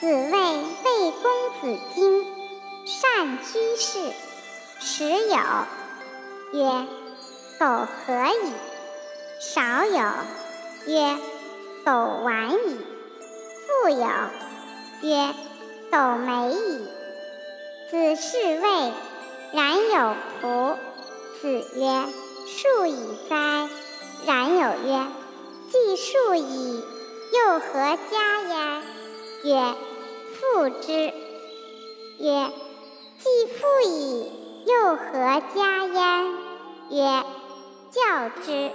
子谓魏公子荆善居士，时有曰：“苟合矣。”少有曰：“苟完矣。”复有曰：“苟美矣。”子是谓然有仆。子曰：“数矣哉！”然有曰：“既数矣，又何加焉？”曰：“父之。”曰：“既复矣，又何加焉？”曰：“教之。”